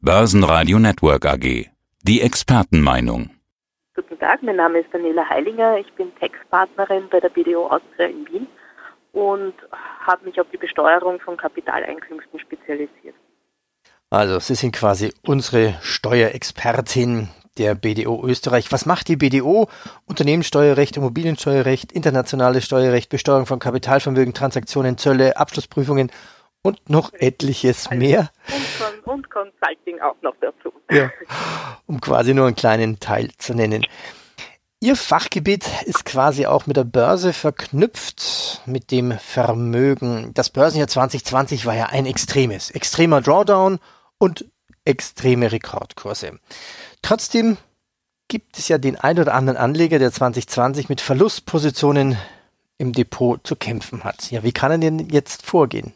Börsenradio Network AG. Die Expertenmeinung. Guten Tag, mein Name ist Daniela Heilinger. Ich bin Textpartnerin bei der BDO Austria in Wien und habe mich auf die Besteuerung von Kapitaleinkünften spezialisiert. Also, Sie sind quasi unsere Steuerexpertin der BDO Österreich. Was macht die BDO? Unternehmenssteuerrecht, Immobiliensteuerrecht, internationales Steuerrecht, Besteuerung von Kapitalvermögen, Transaktionen, Zölle, Abschlussprüfungen und noch etliches mehr. Und, und Consulting auch noch dazu. Ja, um quasi nur einen kleinen Teil zu nennen. Ihr Fachgebiet ist quasi auch mit der Börse verknüpft, mit dem Vermögen. Das Börsenjahr 2020 war ja ein extremes, extremer Drawdown und extreme Rekordkurse. Trotzdem gibt es ja den ein oder anderen Anleger, der 2020 mit Verlustpositionen im Depot zu kämpfen hat. Ja, wie kann er denn jetzt vorgehen?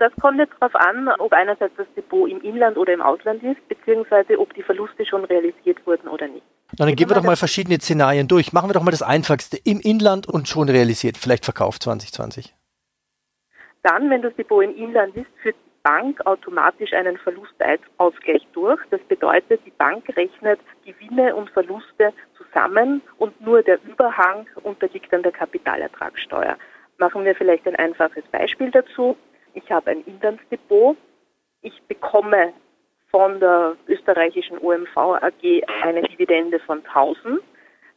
Das kommt jetzt darauf an, ob einerseits das Depot im Inland oder im Ausland ist, beziehungsweise ob die Verluste schon realisiert wurden oder nicht. Na, dann gehen wir doch mal verschiedene Szenarien durch. Machen wir doch mal das Einfachste. Im Inland und schon realisiert, vielleicht verkauft 2020. Dann, wenn das Depot im Inland ist, führt die Bank automatisch einen Verlustausgleich durch. Das bedeutet, die Bank rechnet Gewinne und Verluste zusammen und nur der Überhang unterliegt dann der Kapitalertragssteuer. Machen wir vielleicht ein einfaches Beispiel dazu ich habe ein Inlandsdepot, ich bekomme von der österreichischen OMV AG eine Dividende von 1000,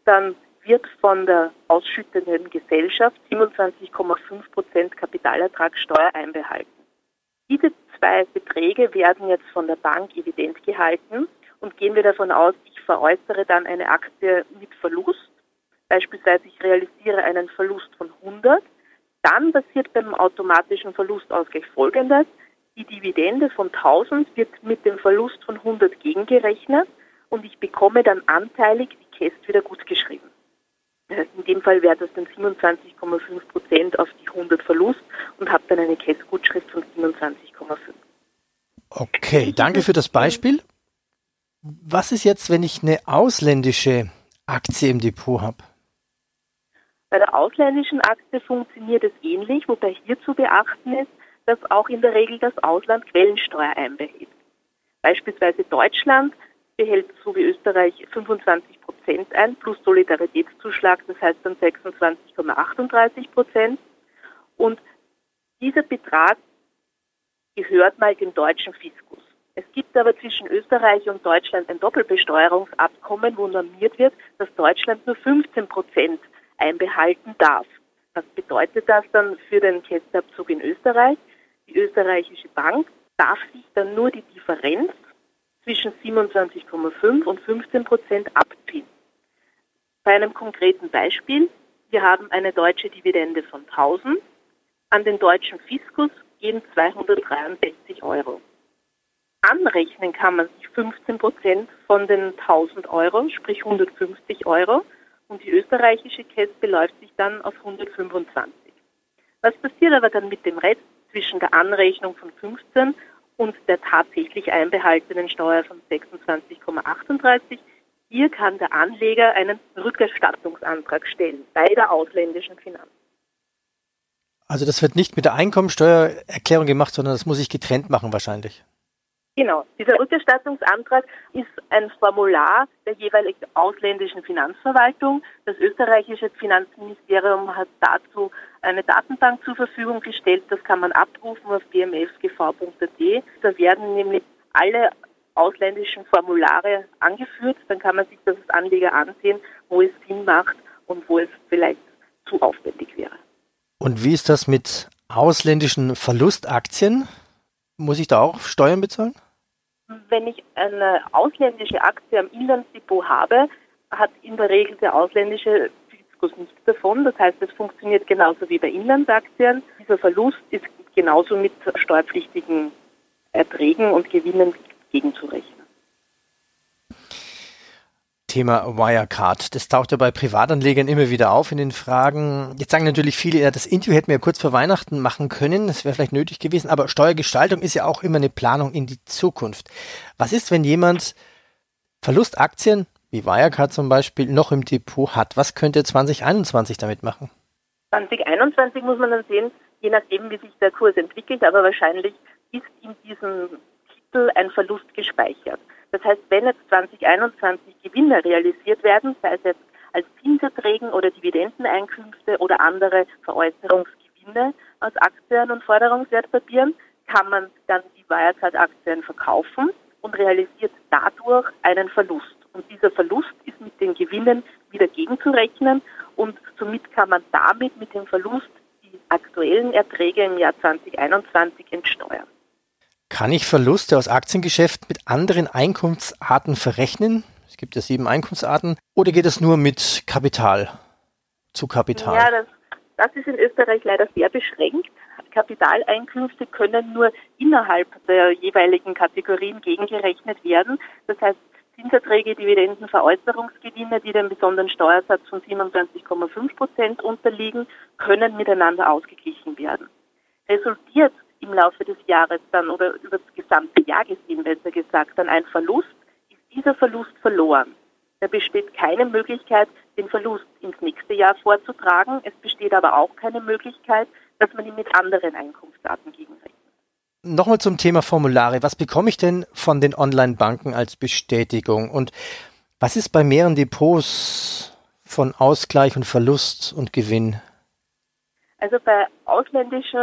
dann wird von der ausschüttenden Gesellschaft 27,5 Prozent Kapitalertragssteuer einbehalten. Diese zwei Beträge werden jetzt von der Bank evident gehalten und gehen wir davon aus, ich veräußere dann eine Aktie mit Verlust. Beispielsweise ich realisiere einen Verlust von 100, dann passiert beim automatischen Verlustausgleich Folgendes. Die Dividende von 1000 wird mit dem Verlust von 100 gegengerechnet und ich bekomme dann anteilig die Käst wieder gut geschrieben. Das heißt, in dem Fall wäre das dann 27,5 Prozent auf die 100 Verlust und habe dann eine Kästgutschrift von 27,5. Okay, danke für das Beispiel. Was ist jetzt, wenn ich eine ausländische Aktie im Depot habe? Bei der ausländischen Aktie funktioniert es ähnlich, wobei hier zu beachten ist, dass auch in der Regel das Ausland Quellensteuer einbehält. Beispielsweise Deutschland behält so wie Österreich 25 Prozent ein plus Solidaritätszuschlag, das heißt dann 26,38 Prozent. Und dieser Betrag gehört mal dem deutschen Fiskus. Es gibt aber zwischen Österreich und Deutschland ein Doppelbesteuerungsabkommen, wo normiert wird, dass Deutschland nur 15 Prozent einbehalten darf. Was bedeutet das dann für den Kästabzug in Österreich? Die österreichische Bank darf sich dann nur die Differenz zwischen 27,5 und 15 Prozent abziehen. Bei einem konkreten Beispiel, wir haben eine deutsche Dividende von 1000, an den deutschen Fiskus gehen 263 Euro. Anrechnen kann man sich 15 Prozent von den 1000 Euro, sprich 150 Euro, und die österreichische Käst beläuft sich dann auf 125. Was passiert aber dann mit dem Rest zwischen der Anrechnung von 15 und der tatsächlich einbehaltenen Steuer von 26,38? Hier kann der Anleger einen Rückerstattungsantrag stellen bei der ausländischen Finanz. Also das wird nicht mit der Einkommensteuererklärung gemacht, sondern das muss ich getrennt machen wahrscheinlich. Genau, dieser Rückerstattungsantrag ist ein Formular der jeweiligen ausländischen Finanzverwaltung. Das österreichische Finanzministerium hat dazu eine Datenbank zur Verfügung gestellt. Das kann man abrufen auf bmfgv.at. Da werden nämlich alle ausländischen Formulare angeführt. Dann kann man sich das als Anleger ansehen, wo es Sinn macht und wo es vielleicht zu aufwendig wäre. Und wie ist das mit ausländischen Verlustaktien? Muss ich da auch Steuern bezahlen? Wenn ich eine ausländische Aktie am Inlandsdepot habe, hat in der Regel der ausländische Fiskus nichts davon. Das heißt, es funktioniert genauso wie bei Inlandsaktien. Dieser Verlust ist genauso mit steuerpflichtigen Erträgen und Gewinnen gegenzurechnen. Thema Wirecard. Das taucht ja bei Privatanlegern immer wieder auf in den Fragen. Jetzt sagen natürlich viele, ja, das Interview hätten wir ja kurz vor Weihnachten machen können. Das wäre vielleicht nötig gewesen. Aber Steuergestaltung ist ja auch immer eine Planung in die Zukunft. Was ist, wenn jemand Verlustaktien, wie Wirecard zum Beispiel, noch im Depot hat? Was könnte 2021 damit machen? 2021 muss man dann sehen, je nachdem, wie sich der Kurs entwickelt. Aber wahrscheinlich ist in diesem Kapitel ein Verlust gespeichert. Das heißt, wenn jetzt 2021 Gewinne realisiert werden, sei es jetzt als Zinserträgen oder Dividendeneinkünfte oder andere Veräußerungsgewinne aus Aktien und Forderungswertpapieren, kann man dann die Wirecard-Aktien verkaufen und realisiert dadurch einen Verlust. Und dieser Verlust ist mit den Gewinnen wieder gegenzurechnen und somit kann man damit mit dem Verlust die aktuellen Erträge im Jahr 2021 entsteuern. Kann ich Verluste aus Aktiengeschäften mit anderen Einkunftsarten verrechnen? Es gibt ja sieben Einkunftsarten. Oder geht es nur mit Kapital? Zu Kapital? Ja, das, das ist in Österreich leider sehr beschränkt. Kapitaleinkünfte können nur innerhalb der jeweiligen Kategorien gegengerechnet werden. Das heißt, Zinserträge, Dividenden, Veräußerungsgewinne, die dem besonderen Steuersatz von 27,5 Prozent unterliegen, können miteinander ausgeglichen werden. Resultiert im Laufe des Jahres dann oder über das gesamte Jahr gesehen, besser gesagt, dann ein Verlust, ist dieser Verlust verloren. Da besteht keine Möglichkeit, den Verlust ins nächste Jahr vorzutragen. Es besteht aber auch keine Möglichkeit, dass man ihn mit anderen Einkunftsarten gegenrechnet. Nochmal zum Thema Formulare. Was bekomme ich denn von den Online-Banken als Bestätigung? Und was ist bei mehreren Depots von Ausgleich und Verlust und Gewinn? Also bei ausländischen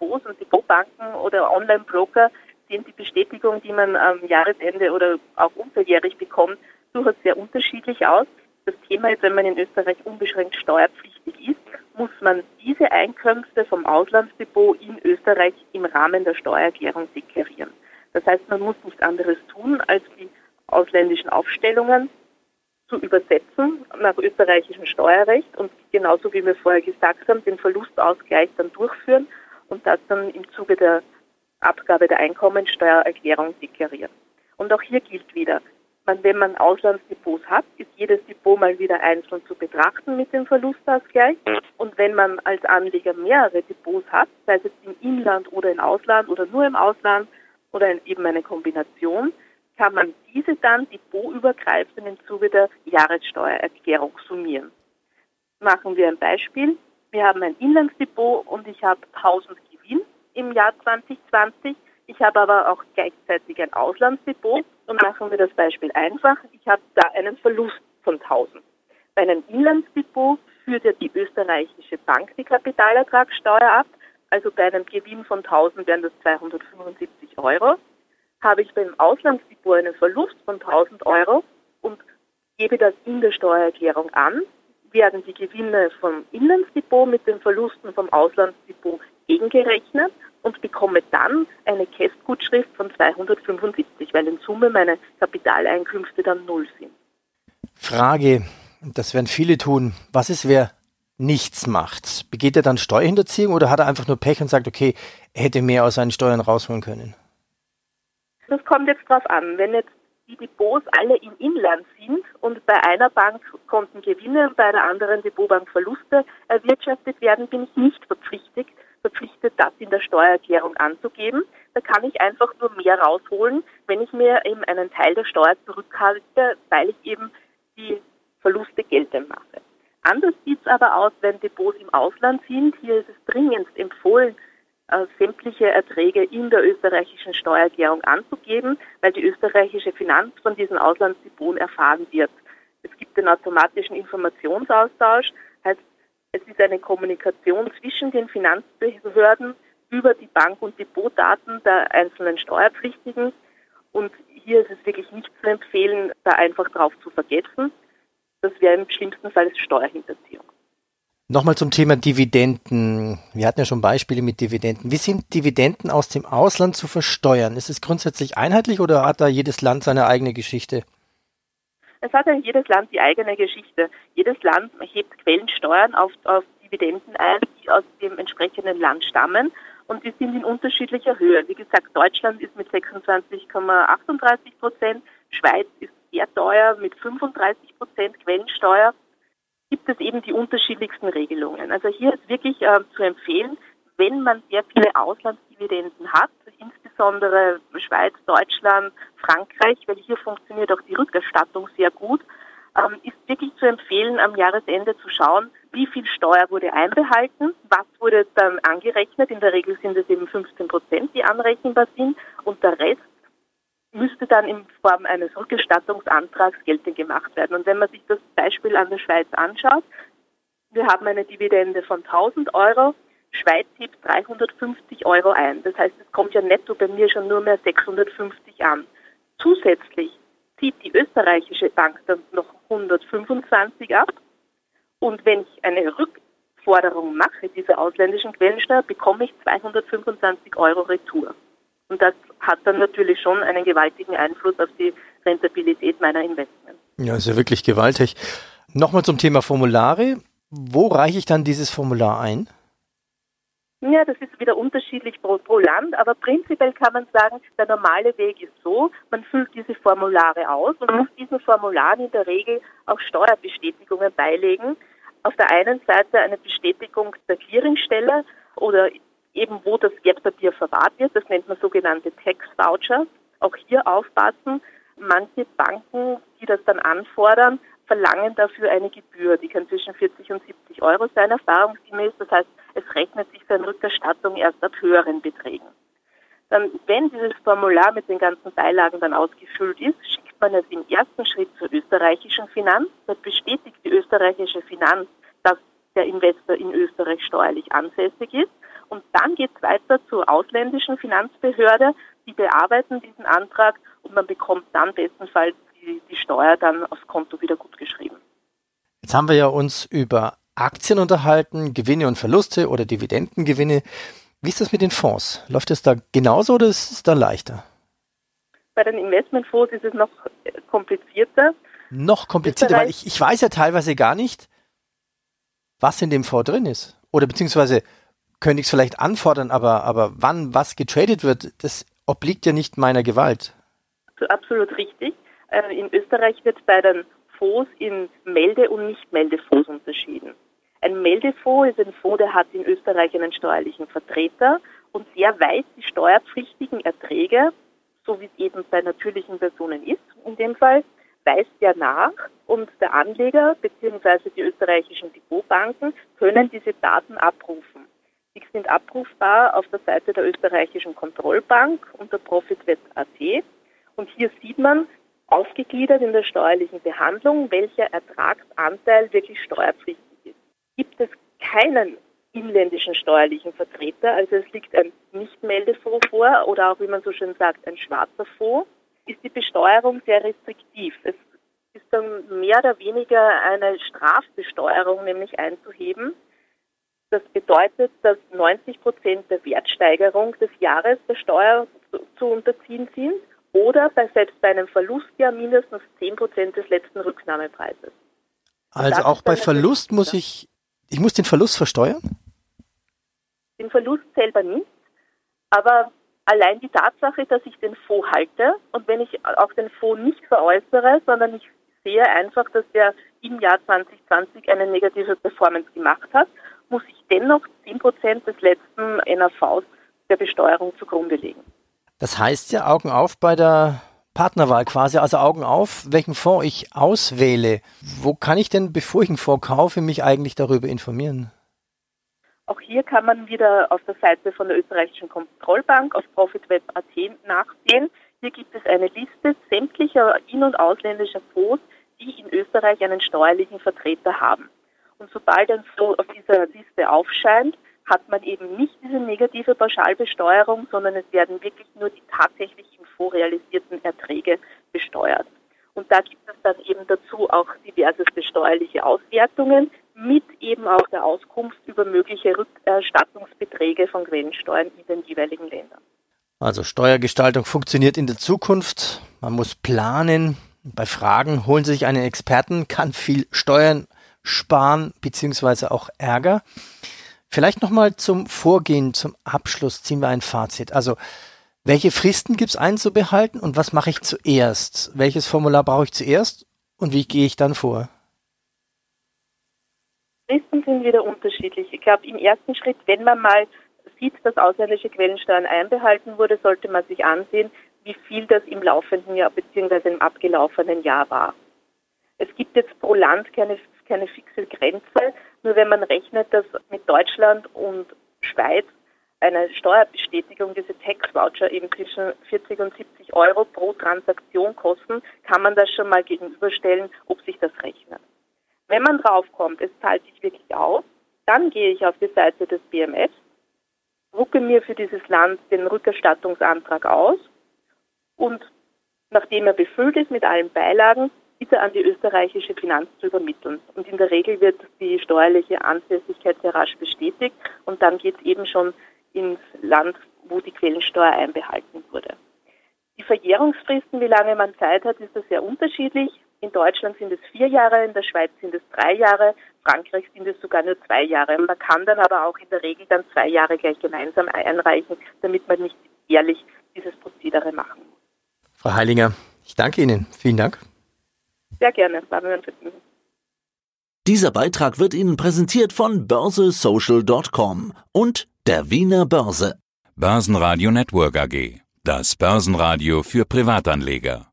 Depots und Depotbanken oder Online-Broker sehen die Bestätigung, die man am Jahresende oder auch unterjährig bekommt, durchaus sehr unterschiedlich aus. Das Thema ist, wenn man in Österreich unbeschränkt steuerpflichtig ist, muss man diese Einkünfte vom Auslandsdepot in Österreich im Rahmen der Steuererklärung deklarieren. Das heißt, man muss nichts anderes tun, als die ausländischen Aufstellungen zu übersetzen nach österreichischem Steuerrecht und genauso wie wir vorher gesagt haben, den Verlustausgleich dann durchführen und das dann im Zuge der Abgabe der Einkommensteuererklärung deklarieren. Und auch hier gilt wieder, man, wenn man Auslandsdepots hat, ist jedes Depot mal wieder einzeln zu betrachten mit dem Verlustausgleich. Und wenn man als Anleger mehrere Depots hat, sei es jetzt im Inland oder im Ausland oder nur im Ausland oder eben eine Kombination, kann man diese dann depotübergreifend im Zuge der Jahressteuererklärung summieren. Machen wir ein Beispiel. Wir haben ein Inlandsdepot und ich habe 1000 Gewinn im Jahr 2020 ich habe aber auch gleichzeitig ein Auslandsdepot und machen wir das Beispiel einfach. Ich habe da einen Verlust von 1000. Bei einem Inlandsdepot führt ja die österreichische Bank die Kapitalertragssteuer ab. Also bei einem Gewinn von 1000 wären das 275 Euro. Habe ich beim Auslandsdepot einen Verlust von 1000 Euro und gebe das in der Steuererklärung an, werden die Gewinne vom Inlandsdepot mit den Verlusten vom Auslandsdepot gegengerechnet und bekomme dann eine Kästgutschrift von 275, weil in Summe meine Kapitaleinkünfte dann null sind. Frage, das werden viele tun. Was ist, wer nichts macht? Begeht er dann Steuerhinterziehung oder hat er einfach nur Pech und sagt, okay, er hätte mehr aus seinen Steuern rausholen können? Das kommt jetzt drauf an. Wenn jetzt die Depots alle im Inland sind und bei einer Bank konnten Gewinne und bei der anderen Depotbank Verluste erwirtschaftet werden, bin ich nicht verpflichtet, verpflichtet, das in der Steuererklärung anzugeben. Da kann ich einfach nur mehr rausholen, wenn ich mir eben einen Teil der Steuer zurückhalte, weil ich eben die Verluste geltend mache. Anders sieht es aber aus, wenn Depots im Ausland sind. Hier ist es dringendst empfohlen, sämtliche Erträge in der österreichischen Steuererklärung anzugeben, weil die österreichische Finanz von diesen Auslandsdepots erfahren wird. Es gibt den automatischen Informationsaustausch, heißt es ist eine Kommunikation zwischen den Finanzbehörden über die Bank- und Depotdaten der einzelnen Steuerpflichtigen. Und hier ist es wirklich nicht zu empfehlen, da einfach drauf zu vergessen. Das wäre im schlimmsten Fall Steuerhinterziehung. Nochmal zum Thema Dividenden. Wir hatten ja schon Beispiele mit Dividenden. Wie sind Dividenden aus dem Ausland zu versteuern? Ist es grundsätzlich einheitlich oder hat da jedes Land seine eigene Geschichte? Es hat ja jedes Land die eigene Geschichte. Jedes Land hebt Quellensteuern auf, auf Dividenden ein, die aus dem entsprechenden Land stammen. Und die sind in unterschiedlicher Höhe. Wie gesagt, Deutschland ist mit 26,38 Prozent, Schweiz ist sehr teuer mit 35 Prozent Quellensteuer. Gibt es eben die unterschiedlichsten Regelungen. Also hier ist wirklich äh, zu empfehlen, wenn man sehr viele Auslandsdividenden hat, insbesondere Schweiz, Deutschland, Frankreich, weil hier funktioniert auch die Rückerstattung sehr gut, ähm, ist wirklich zu empfehlen, am Jahresende zu schauen, wie viel Steuer wurde einbehalten, was wurde dann angerechnet. In der Regel sind es eben 15 Prozent, die anrechenbar sind und der Rest müsste dann in Form eines Rückerstattungsantrags geltend gemacht werden. Und wenn man sich das Beispiel an der Schweiz anschaut, wir haben eine Dividende von 1000 Euro, Schweiz hebt 350 Euro ein. Das heißt, es kommt ja netto bei mir schon nur mehr 650 an. Zusätzlich zieht die österreichische Bank dann noch 125 ab. Und wenn ich eine Rückforderung mache, dieser ausländischen Quellensteuer, bekomme ich 225 Euro Retour. Und das hat dann natürlich schon einen gewaltigen Einfluss auf die Rentabilität meiner Investments. Ja, ist ja wirklich gewaltig. Nochmal zum Thema Formulare. Wo reiche ich dann dieses Formular ein? Ja, das ist wieder unterschiedlich pro, pro, Land, aber prinzipiell kann man sagen, der normale Weg ist so, man füllt diese Formulare aus und muss diesen Formularen in der Regel auch Steuerbestätigungen beilegen. Auf der einen Seite eine Bestätigung der Clearingstelle oder eben wo das Wertpapier verwahrt wird, das nennt man sogenannte Tax Vouchers. Auch hier aufpassen, manche Banken, die das dann anfordern, verlangen dafür eine Gebühr. Die kann zwischen 40 und 70 Euro sein, erfahrungsgemäß. Das heißt, es rechnet sich für eine Rückerstattung erst ab höheren Beträgen. Dann, wenn dieses Formular mit den ganzen Beilagen dann ausgefüllt ist, schickt man es im ersten Schritt zur österreichischen Finanz. Dort bestätigt die österreichische Finanz, dass der Investor in Österreich steuerlich ansässig ist. Und dann geht es weiter zur ausländischen Finanzbehörde. Die bearbeiten diesen Antrag und man bekommt dann bestenfalls die, die Steuer dann aufs Konto wieder gut geschrieben. Jetzt haben wir ja uns über Aktien unterhalten, Gewinne und Verluste oder Dividendengewinne. Wie ist das mit den Fonds? Läuft es da genauso oder ist es da leichter? Bei den Investmentfonds ist es noch komplizierter. Noch komplizierter, weil ich, ich weiß ja teilweise gar nicht, was in dem Fonds drin ist. Oder beziehungsweise könnte ich es vielleicht anfordern, aber, aber wann was getradet wird, das obliegt ja nicht meiner Gewalt. Absolut richtig. Äh, in Österreich wird bei den Fonds in Melde- und Nicht-Meldefonds unterschieden. Ein Meldefonds ist ein Fonds, der hat in Österreich einen steuerlichen Vertreter und der weist die steuerpflichtigen Erträge, so wie es eben bei natürlichen Personen ist, in dem Fall, weist der nach und der Anleger bzw. die österreichischen Depotbanken können diese Daten abrufen. Die sind abrufbar auf der Seite der österreichischen Kontrollbank unter ProfitWeb.at und hier sieht man, aufgegliedert in der steuerlichen Behandlung, welcher Ertragsanteil wirklich steuerpflichtig ist. Gibt es keinen inländischen steuerlichen Vertreter, also es liegt ein Nichtmeldefonds vor oder auch, wie man so schön sagt, ein schwarzer Fonds, ist die Besteuerung sehr restriktiv. Es ist dann mehr oder weniger eine Strafbesteuerung nämlich einzuheben. Das bedeutet, dass 90 Prozent der Wertsteigerung des Jahres der Steuer zu unterziehen sind oder bei, selbst bei einem Verlustjahr mindestens 10 Prozent des letzten Rücknahmepreises. Also auch bei Verlust muss ich, ich muss den Verlust versteuern? Den Verlust selber nicht, aber allein die Tatsache, dass ich den Fonds halte und wenn ich auch den Fonds nicht veräußere, sondern ich sehe einfach, dass der im Jahr 2020 eine negative Performance gemacht hat, muss ich dennoch 10 Prozent des letzten NAVs der Besteuerung zugrunde legen. Das heißt ja Augen auf bei der Partnerwahl quasi, also Augen auf, welchen Fonds ich auswähle. Wo kann ich denn, bevor ich einen Fonds kaufe, mich eigentlich darüber informieren? Auch hier kann man wieder auf der Seite von der österreichischen Kontrollbank auf ProfitWeb.at nachsehen. Hier gibt es eine Liste sämtlicher in- und ausländischer Fonds, die in Österreich einen steuerlichen Vertreter haben. Und sobald ein Fonds auf dieser Liste aufscheint, hat man eben nicht diese negative Pauschalbesteuerung, sondern es werden wirklich nur die tatsächlichen vorrealisierten Erträge besteuert. Und da gibt es dann eben dazu auch diverseste steuerliche Auswertungen mit eben auch der Auskunft über mögliche Rückerstattungsbeträge von Quellensteuern in den jeweiligen Ländern. Also Steuergestaltung funktioniert in der Zukunft. Man muss planen. Bei Fragen holen Sie sich einen Experten, kann viel Steuern sparen beziehungsweise auch Ärger. Vielleicht nochmal zum Vorgehen, zum Abschluss ziehen wir ein Fazit. Also, welche Fristen gibt es einzubehalten und was mache ich zuerst? Welches Formular brauche ich zuerst und wie gehe ich dann vor? Fristen sind wieder unterschiedlich. Ich glaube, im ersten Schritt, wenn man mal sieht, dass ausländische Quellensteuern einbehalten wurde, sollte man sich ansehen, wie viel das im laufenden Jahr bzw. im abgelaufenen Jahr war. Es gibt jetzt pro Land keine, keine fixe Grenze. Nur wenn man rechnet, dass mit Deutschland und Schweiz eine Steuerbestätigung, diese Tax-Voucher eben zwischen 40 und 70 Euro pro Transaktion kosten, kann man das schon mal gegenüberstellen, ob sich das rechnet. Wenn man draufkommt, es zahlt sich wirklich aus, dann gehe ich auf die Seite des BMF, drucke mir für dieses Land den Rückerstattungsantrag aus und nachdem er befüllt ist mit allen Beilagen, er an die österreichische Finanz zu übermitteln. Und in der Regel wird die steuerliche Ansässigkeit sehr rasch bestätigt und dann geht es eben schon ins Land, wo die Quellensteuer einbehalten wurde. Die Verjährungsfristen, wie lange man Zeit hat, ist da sehr unterschiedlich. In Deutschland sind es vier Jahre, in der Schweiz sind es drei Jahre, Frankreich sind es sogar nur zwei Jahre. Man kann dann aber auch in der Regel dann zwei Jahre gleich gemeinsam einreichen, damit man nicht jährlich dieses Prozedere machen muss. Frau Heilinger, ich danke Ihnen. Vielen Dank. Sehr gerne, war mir ein Vergnügen. Dieser Beitrag wird Ihnen präsentiert von börsesocial.com und der Wiener Börse. Börsenradio Network AG. Das Börsenradio für Privatanleger.